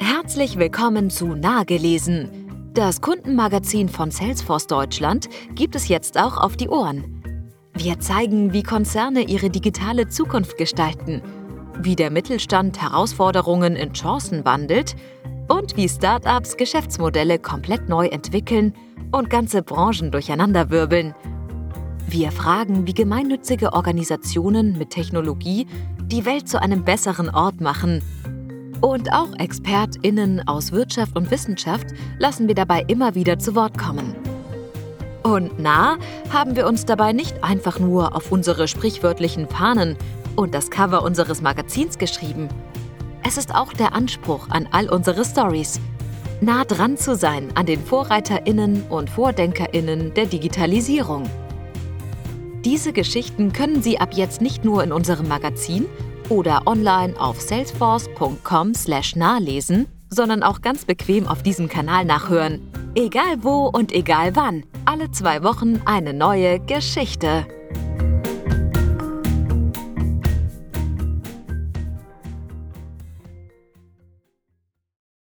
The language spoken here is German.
Herzlich willkommen zu Nahegelesen. Das Kundenmagazin von Salesforce Deutschland gibt es jetzt auch auf die Ohren. Wir zeigen, wie Konzerne ihre digitale Zukunft gestalten, wie der Mittelstand Herausforderungen in Chancen wandelt und wie Startups Geschäftsmodelle komplett neu entwickeln und ganze Branchen durcheinanderwirbeln. Wir fragen, wie gemeinnützige Organisationen mit Technologie die Welt zu einem besseren Ort machen. Und auch ExpertInnen aus Wirtschaft und Wissenschaft lassen wir dabei immer wieder zu Wort kommen. Und na, haben wir uns dabei nicht einfach nur auf unsere sprichwörtlichen Fahnen und das Cover unseres Magazins geschrieben. Es ist auch der Anspruch an all unsere Stories, nah dran zu sein an den Vorreiterinnen und Vordenkerinnen der Digitalisierung. Diese Geschichten können Sie ab jetzt nicht nur in unserem Magazin oder online auf salesforce.com/nahlesen, sondern auch ganz bequem auf diesem Kanal nachhören. Egal wo und egal wann, alle zwei Wochen eine neue Geschichte.